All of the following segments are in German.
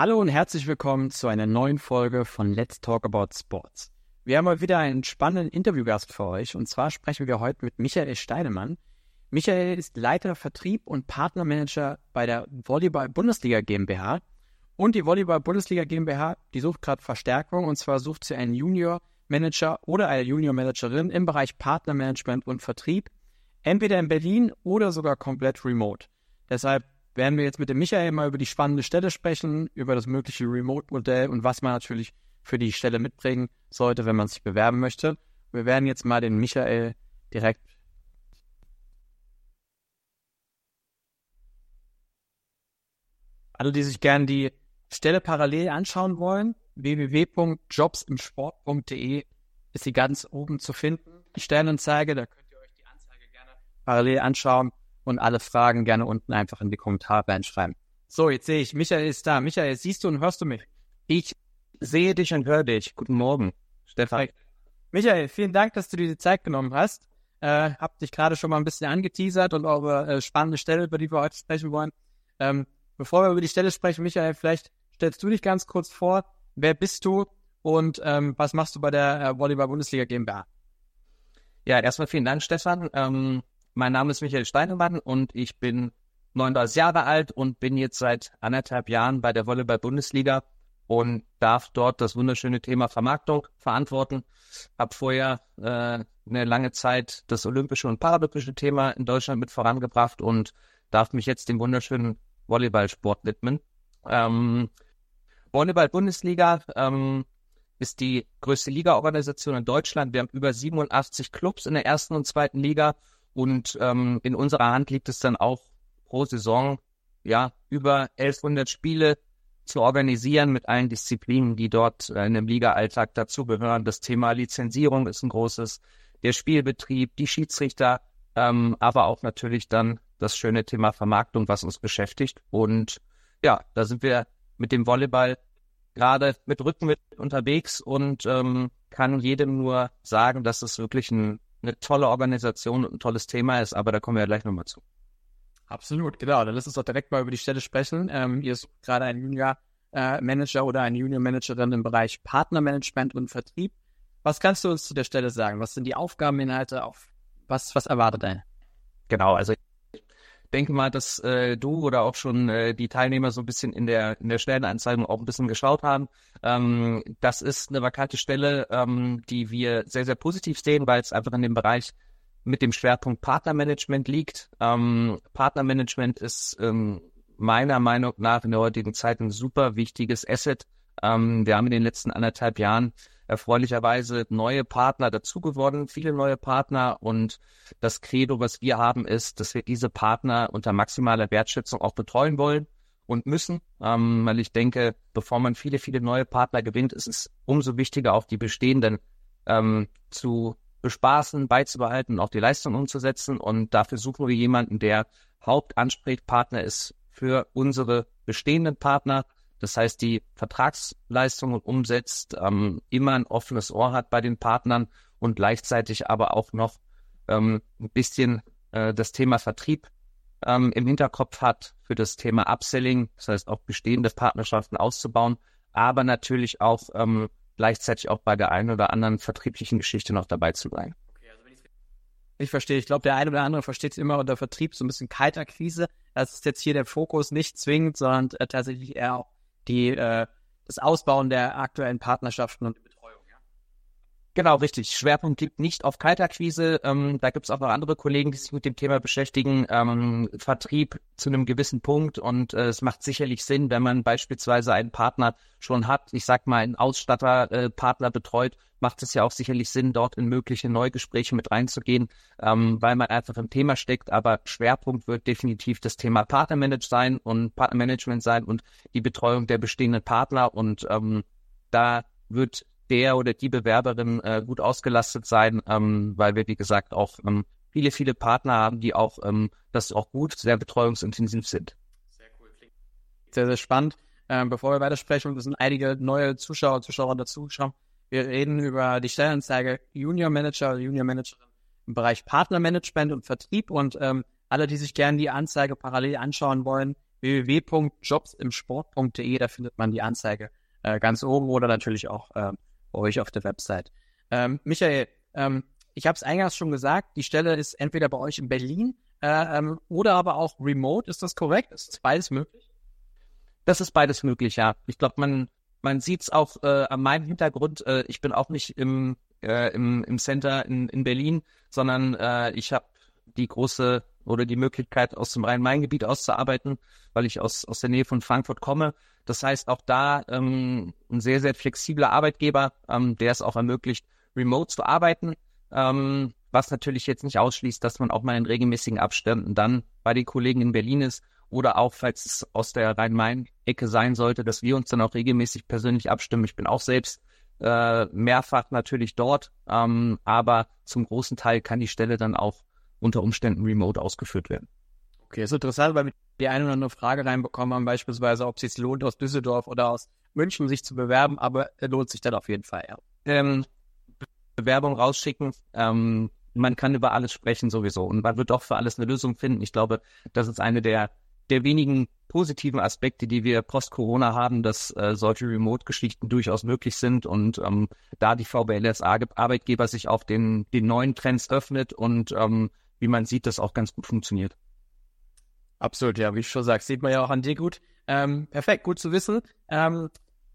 Hallo und herzlich willkommen zu einer neuen Folge von Let's Talk About Sports. Wir haben mal wieder einen spannenden Interviewgast für euch und zwar sprechen wir heute mit Michael Steinemann. Michael ist Leiter Vertrieb und Partnermanager bei der Volleyball Bundesliga GmbH und die Volleyball Bundesliga GmbH, die sucht gerade Verstärkung und zwar sucht sie einen Junior Manager oder eine Junior Managerin im Bereich Partnermanagement und Vertrieb, entweder in Berlin oder sogar komplett remote. Deshalb werden wir jetzt mit dem Michael mal über die spannende Stelle sprechen, über das mögliche Remote-Modell und was man natürlich für die Stelle mitbringen sollte, wenn man sich bewerben möchte. Wir werden jetzt mal den Michael direkt alle, die sich gerne die Stelle parallel anschauen wollen, www.jobsimsport.de ist sie ganz oben zu finden. Die Stellenanzeige, da könnt ihr euch die Anzeige gerne parallel anschauen und alle Fragen gerne unten einfach in die Kommentare reinschreiben. So, jetzt sehe ich, Michael ist da. Michael, siehst du und hörst du mich? Ich sehe dich und höre dich. Guten Morgen, Stefan. Michael, vielen Dank, dass du dir die Zeit genommen hast. Äh, hab dich gerade schon mal ein bisschen angeteasert und eure äh, spannende Stelle, über die wir heute sprechen wollen. Ähm, bevor wir über die Stelle sprechen, Michael, vielleicht stellst du dich ganz kurz vor. Wer bist du und ähm, was machst du bei der äh, Volleyball Bundesliga GmbH? Ja, erstmal vielen Dank, Stefan. Ähm, mein Name ist Michael Steinemann und ich bin 39 Jahre alt und bin jetzt seit anderthalb Jahren bei der Volleyball-Bundesliga und darf dort das wunderschöne Thema Vermarktung verantworten. Hab vorher äh, eine lange Zeit das olympische und paralympische Thema in Deutschland mit vorangebracht und darf mich jetzt dem wunderschönen Volleyballsport widmen. Ähm, Volleyball-Bundesliga ähm, ist die größte Ligaorganisation in Deutschland. Wir haben über 87 Clubs in der ersten und zweiten Liga und ähm, in unserer Hand liegt es dann auch pro Saison, ja, über 1100 Spiele zu organisieren mit allen Disziplinen, die dort äh, in dem Liga-Alltag dazugehören. Das Thema Lizenzierung ist ein großes, der Spielbetrieb, die Schiedsrichter, ähm, aber auch natürlich dann das schöne Thema Vermarktung, was uns beschäftigt. Und ja, da sind wir mit dem Volleyball gerade mit Rückenwind unterwegs und ähm, kann jedem nur sagen, dass es wirklich ein eine tolle Organisation und ein tolles Thema ist, aber da kommen wir ja gleich nochmal zu. Absolut, genau. Dann lass uns doch direkt mal über die Stelle sprechen. Ähm, ihr sucht gerade einen Junior äh, Manager oder eine Junior Managerin im Bereich Partnermanagement und Vertrieb. Was kannst du uns zu der Stelle sagen? Was sind die Aufgabeninhalte? Auf was, was erwartet er? Genau, also denke mal, dass äh, du oder auch schon äh, die Teilnehmer so ein bisschen in der in der Stellenanzeige auch ein bisschen geschaut haben. Ähm, das ist eine vakante Stelle, ähm, die wir sehr sehr positiv sehen, weil es einfach in dem Bereich mit dem Schwerpunkt Partnermanagement liegt. Ähm, Partnermanagement ist ähm, meiner Meinung nach in der heutigen Zeit ein super wichtiges Asset. Ähm, wir haben in den letzten anderthalb Jahren erfreulicherweise neue Partner dazu geworden, viele neue Partner. Und das Credo, was wir haben, ist, dass wir diese Partner unter maximaler Wertschätzung auch betreuen wollen und müssen, ähm, weil ich denke, bevor man viele, viele neue Partner gewinnt, ist es umso wichtiger, auch die bestehenden ähm, zu bespaßen, beizubehalten und auch die Leistung umzusetzen. Und dafür suchen wir jemanden, der Hauptansprechpartner ist für unsere bestehenden Partner, das heißt, die Vertragsleistungen umsetzt, ähm, immer ein offenes Ohr hat bei den Partnern und gleichzeitig aber auch noch ähm, ein bisschen äh, das Thema Vertrieb ähm, im Hinterkopf hat für das Thema Upselling, das heißt auch bestehende Partnerschaften auszubauen, aber natürlich auch ähm, gleichzeitig auch bei der einen oder anderen vertrieblichen Geschichte noch dabei zu sein. Ich verstehe. Ich glaube, der eine oder andere versteht es immer unter Vertrieb so ein bisschen Kaltakquise. Das ist jetzt hier der Fokus nicht zwingend, sondern äh, tatsächlich eher auch die, äh, das Ausbauen der aktuellen Partnerschaften und? Genau, richtig. Schwerpunkt liegt nicht auf Kaltakquise. Ähm, da gibt es auch noch andere Kollegen, die sich mit dem Thema beschäftigen. Ähm, Vertrieb zu einem gewissen Punkt und äh, es macht sicherlich Sinn, wenn man beispielsweise einen Partner schon hat, ich sag mal einen Ausstatterpartner äh, betreut, macht es ja auch sicherlich Sinn, dort in mögliche Neugespräche mit reinzugehen, ähm, weil man einfach im Thema steckt. Aber Schwerpunkt wird definitiv das Thema Partnermanage sein und Partnermanagement sein und die Betreuung der bestehenden Partner. Und ähm, da wird der oder die Bewerberin äh, gut ausgelastet sein, ähm, weil wir, wie gesagt, auch ähm, viele, viele Partner haben, die auch ähm, das auch gut, sehr betreuungsintensiv sind. Sehr cool. Sehr, sehr spannend. Ähm, bevor wir weitersprechen, es sind einige neue Zuschauer und Zuschauer dazugeschaut. Wir reden über die Stellenanzeige Junior Manager oder Junior Managerin im Bereich Partnermanagement und Vertrieb und ähm, alle, die sich gerne die Anzeige parallel anschauen wollen, www.jobsimsport.de, da findet man die Anzeige äh, ganz oben oder natürlich auch äh, euch auf der Website. Ähm, Michael, ähm, ich habe es eingangs schon gesagt, die Stelle ist entweder bei euch in Berlin äh, ähm, oder aber auch remote. Ist das korrekt? Ist beides möglich? Das ist beides möglich, ja. Ich glaube, man, man sieht es auch äh, an meinem Hintergrund. Äh, ich bin auch nicht im, äh, im, im Center in, in Berlin, sondern äh, ich habe die große oder die Möglichkeit, aus dem Rhein-Main-Gebiet auszuarbeiten, weil ich aus, aus der Nähe von Frankfurt komme. Das heißt, auch da ähm, ein sehr, sehr flexibler Arbeitgeber, ähm, der es auch ermöglicht, remote zu arbeiten. Ähm, was natürlich jetzt nicht ausschließt, dass man auch mal in regelmäßigen Abständen dann bei den Kollegen in Berlin ist oder auch, falls es aus der Rhein-Main-Ecke sein sollte, dass wir uns dann auch regelmäßig persönlich abstimmen. Ich bin auch selbst äh, mehrfach natürlich dort, ähm, aber zum großen Teil kann die Stelle dann auch unter Umständen remote ausgeführt werden. Okay, ist interessant, weil wir die eine oder andere Frage reinbekommen haben, beispielsweise, ob es sich lohnt, aus Düsseldorf oder aus München sich zu bewerben, aber er lohnt sich dann auf jeden Fall, ja. Ähm, Bewerbung rausschicken. Ähm, man kann über alles sprechen sowieso und man wird auch für alles eine Lösung finden. Ich glaube, das ist eine der, der wenigen positiven Aspekte, die wir post-Corona haben, dass äh, solche Remote-Geschichten durchaus möglich sind und ähm, da die VBLS Arbeitgeber sich auch den, den neuen Trends öffnet und ähm, wie man sieht, das auch ganz gut funktioniert. Absolut, ja, wie ich schon sagst, sieht man ja auch an dir gut. Ähm, perfekt, gut zu wissen. Ähm,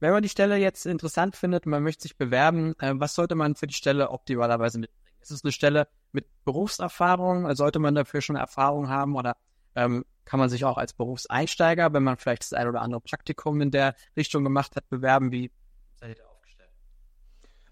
wenn man die Stelle jetzt interessant findet man möchte sich bewerben, äh, was sollte man für die Stelle optimalerweise mitbringen? Ist es eine Stelle mit Berufserfahrung? Sollte man dafür schon Erfahrung haben oder ähm, kann man sich auch als Berufseinsteiger, wenn man vielleicht das ein oder andere Praktikum in der Richtung gemacht hat, bewerben? Wie seid ihr da?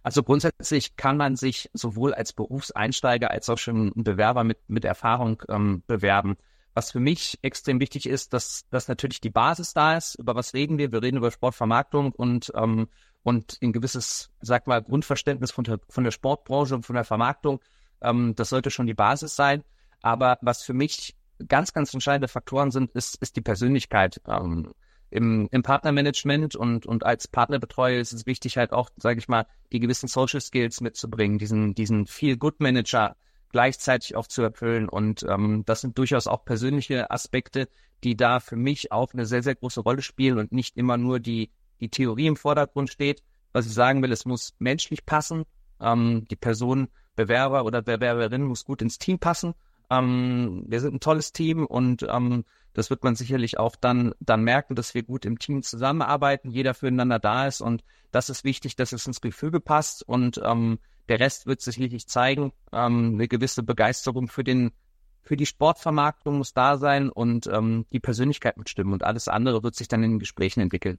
Also grundsätzlich kann man sich sowohl als Berufseinsteiger als auch schon Bewerber mit, mit Erfahrung ähm, bewerben. Was für mich extrem wichtig ist, dass, dass natürlich die Basis da ist. Über was reden wir? Wir reden über Sportvermarktung und, ähm, und ein gewisses, sag mal, Grundverständnis von der, von der Sportbranche und von der Vermarktung. Ähm, das sollte schon die Basis sein. Aber was für mich ganz, ganz entscheidende Faktoren sind, ist, ist die Persönlichkeit. Ähm, im, Im Partnermanagement und, und als Partnerbetreuer ist es wichtig, halt auch, sage ich mal, die gewissen Social Skills mitzubringen, diesen, diesen Feel-Good-Manager gleichzeitig auch zu erfüllen. Und ähm, das sind durchaus auch persönliche Aspekte, die da für mich auch eine sehr, sehr große Rolle spielen und nicht immer nur die, die Theorie im Vordergrund steht. Was ich sagen will, es muss menschlich passen. Ähm, die Person, Bewerber oder Bewerberin muss gut ins Team passen. Ähm, wir sind ein tolles Team und ähm, das wird man sicherlich auch dann, dann merken, dass wir gut im Team zusammenarbeiten, jeder füreinander da ist und das ist wichtig, dass es ins Gefüge passt und ähm, der Rest wird sicherlich zeigen. Ähm, eine gewisse Begeisterung für den für die Sportvermarktung muss da sein und ähm, die Persönlichkeit mitstimmen und alles andere wird sich dann in den Gesprächen entwickeln.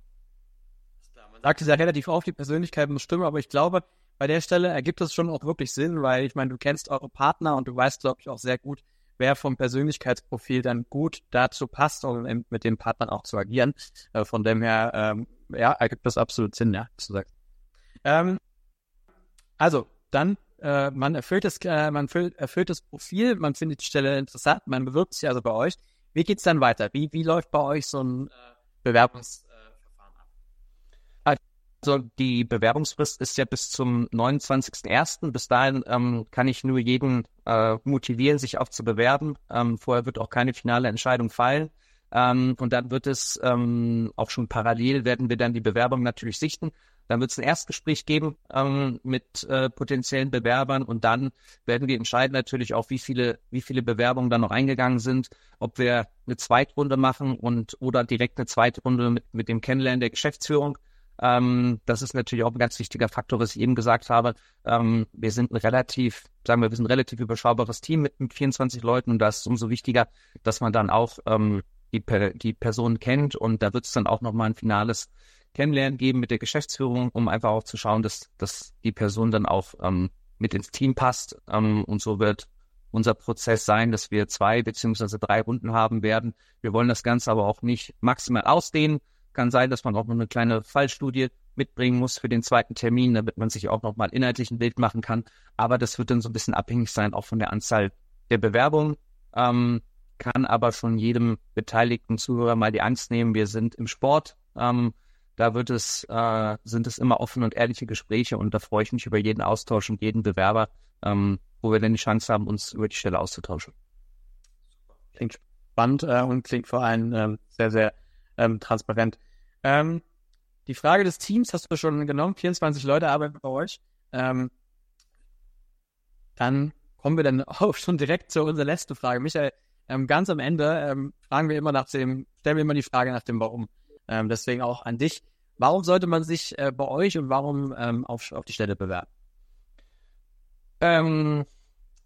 Man sagt es ja relativ oft, die Persönlichkeit muss stimmen, aber ich glaube, bei der Stelle ergibt es schon auch wirklich Sinn, weil ich meine, du kennst eure Partner und du weißt, glaube ich, auch sehr gut, wer vom Persönlichkeitsprofil dann gut dazu passt, um mit den Partnern auch zu agieren. Äh, von dem her, ähm, ja, ergibt das absolut Sinn, ja, zu sagen. Ähm, also, dann äh, man erfüllt das, äh, man erfüllt, erfüllt das Profil, man findet die Stelle interessant, man bewirbt sich also bei euch. Wie geht's dann weiter? Wie, wie läuft bei euch so ein äh, ab? Also die Bewerbungsfrist ist ja bis zum 29.01. Bis dahin ähm, kann ich nur jeden äh, motivieren, sich auch zu bewerben. Ähm, vorher wird auch keine finale Entscheidung fallen. Ähm, und dann wird es ähm, auch schon parallel werden wir dann die Bewerbung natürlich sichten. Dann wird es ein Erstgespräch geben ähm, mit äh, potenziellen Bewerbern und dann werden wir entscheiden natürlich auch, wie viele, wie viele Bewerbungen dann noch eingegangen sind, ob wir eine Zweitrunde machen und oder direkt eine Zweitrunde mit, mit dem Kennenlernen der Geschäftsführung. Ähm, das ist natürlich auch ein ganz wichtiger Faktor, was ich eben gesagt habe. Ähm, wir sind ein relativ, sagen wir, wir sind ein relativ überschaubares Team mit, mit 24 Leuten und da ist es umso wichtiger, dass man dann auch ähm, die, die Person kennt und da wird es dann auch nochmal ein finales Kennenlernen geben mit der Geschäftsführung, um einfach auch zu schauen, dass, dass die Person dann auch ähm, mit ins Team passt. Ähm, und so wird unser Prozess sein, dass wir zwei beziehungsweise drei Runden haben werden. Wir wollen das Ganze aber auch nicht maximal ausdehnen. Kann sein, dass man auch noch eine kleine Fallstudie mitbringen muss für den zweiten Termin, damit man sich auch noch mal inhaltlich ein Bild machen kann. Aber das wird dann so ein bisschen abhängig sein, auch von der Anzahl der Bewerbungen. Ähm, kann aber schon jedem beteiligten Zuhörer mal die Angst nehmen. Wir sind im Sport. Ähm, da wird es, äh, sind es immer offene und ehrliche Gespräche und da freue ich mich über jeden Austausch und jeden Bewerber, ähm, wo wir dann die Chance haben, uns über die Stelle auszutauschen. Klingt spannend äh, und klingt vor allem ähm, sehr, sehr ähm, transparent. Ähm, die Frage des Teams hast du schon genommen. 24 Leute arbeiten bei euch. Ähm, dann kommen wir dann auch schon direkt zu unserer letzten Frage. Michael, ähm, ganz am Ende ähm, fragen wir immer nach dem, stellen wir immer die Frage nach dem Warum. Ähm, deswegen auch an dich. Warum sollte man sich äh, bei euch und warum ähm, auf, auf die Stelle bewerben? Ähm,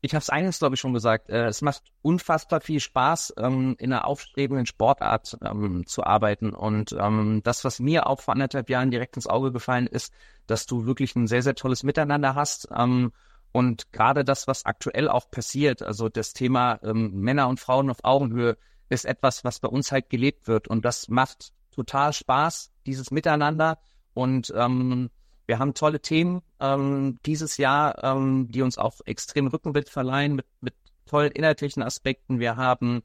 ich habe es eines, glaube ich, schon gesagt. Äh, es macht unfassbar viel Spaß, ähm, in einer aufstrebenden Sportart ähm, zu arbeiten. Und ähm, das, was mir auch vor anderthalb Jahren direkt ins Auge gefallen ist, dass du wirklich ein sehr, sehr tolles Miteinander hast. Ähm, und gerade das, was aktuell auch passiert, also das Thema ähm, Männer und Frauen auf Augenhöhe, ist etwas, was bei uns halt gelebt wird. Und das macht total Spaß, dieses Miteinander. Und ähm, wir haben tolle Themen ähm, dieses Jahr, ähm, die uns auch extrem Rückenwind verleihen mit, mit tollen inhaltlichen Aspekten. Wir haben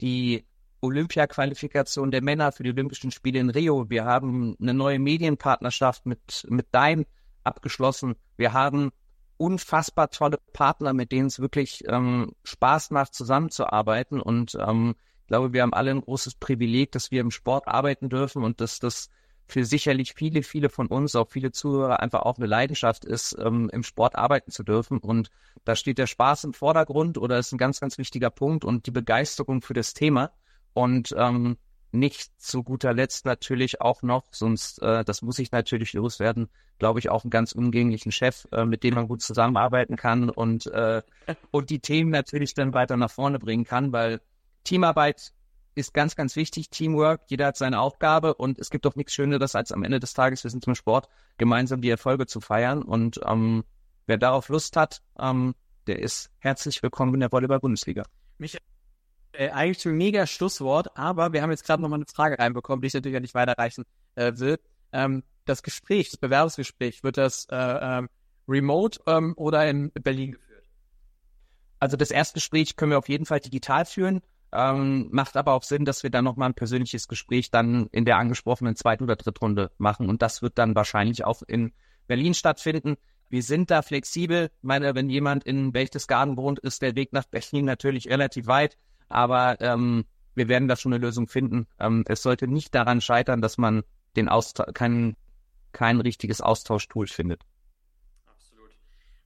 die Olympia-Qualifikation der Männer für die Olympischen Spiele in Rio. Wir haben eine neue Medienpartnerschaft mit, mit Daim abgeschlossen. Wir haben unfassbar tolle Partner, mit denen es wirklich ähm, Spaß macht, zusammenzuarbeiten. Und ähm, ich glaube, wir haben alle ein großes Privileg, dass wir im Sport arbeiten dürfen und dass das für sicherlich viele, viele von uns, auch viele Zuhörer, einfach auch eine Leidenschaft ist, ähm, im Sport arbeiten zu dürfen. Und da steht der Spaß im Vordergrund oder ist ein ganz, ganz wichtiger Punkt und die Begeisterung für das Thema. Und ähm, nicht zu guter Letzt natürlich auch noch, sonst, äh, das muss ich natürlich loswerden, glaube ich, auch einen ganz umgänglichen Chef, äh, mit dem man gut zusammenarbeiten kann und, äh, und die Themen natürlich dann weiter nach vorne bringen kann, weil Teamarbeit ist ganz, ganz wichtig. Teamwork, jeder hat seine Aufgabe und es gibt doch nichts Schöneres, als am Ende des Tages, wir sind zum Sport, gemeinsam die Erfolge zu feiern. Und ähm, wer darauf Lust hat, ähm, der ist herzlich willkommen in der Volleyball-Bundesliga. Michael, äh, eigentlich ein mega Schlusswort, aber wir haben jetzt gerade nochmal eine Frage reinbekommen, die ich natürlich nicht weiterreichen äh, will. Ähm, das Gespräch, das Bewerbungsgespräch, wird das äh, ähm, remote ähm, oder in Berlin geführt? Also das Erstgespräch können wir auf jeden Fall digital führen. Ähm, macht aber auch Sinn, dass wir dann nochmal ein persönliches Gespräch dann in der angesprochenen Zweit- oder Drittrunde machen. Und das wird dann wahrscheinlich auch in Berlin stattfinden. Wir sind da flexibel. Ich meine, wenn jemand in Berchtesgaden wohnt, ist der Weg nach Berlin natürlich relativ weit. Aber ähm, wir werden da schon eine Lösung finden. Ähm, es sollte nicht daran scheitern, dass man den Austausch, kein, kein richtiges Austauschtool findet.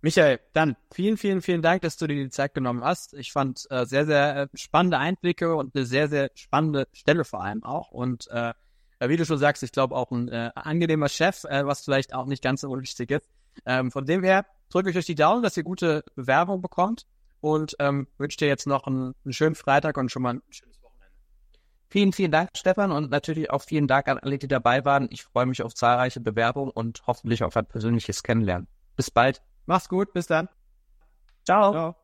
Michael, dann vielen, vielen, vielen Dank, dass du dir die Zeit genommen hast. Ich fand äh, sehr, sehr äh, spannende Einblicke und eine sehr, sehr spannende Stelle vor allem auch. Und äh, wie du schon sagst, ich glaube auch ein äh, angenehmer Chef, äh, was vielleicht auch nicht ganz so unwichtig ist. Ähm, von dem her drücke ich euch die Daumen, dass ihr gute Bewerbung bekommt und ähm, wünsche dir jetzt noch einen, einen schönen Freitag und schon mal ein schönes Wochenende. Vielen, vielen Dank, Stefan, und natürlich auch vielen Dank an alle, die dabei waren. Ich freue mich auf zahlreiche Bewerbungen und hoffentlich auf ein persönliches Kennenlernen. Bis bald. Mach's gut, bis dann. Ciao. Ciao.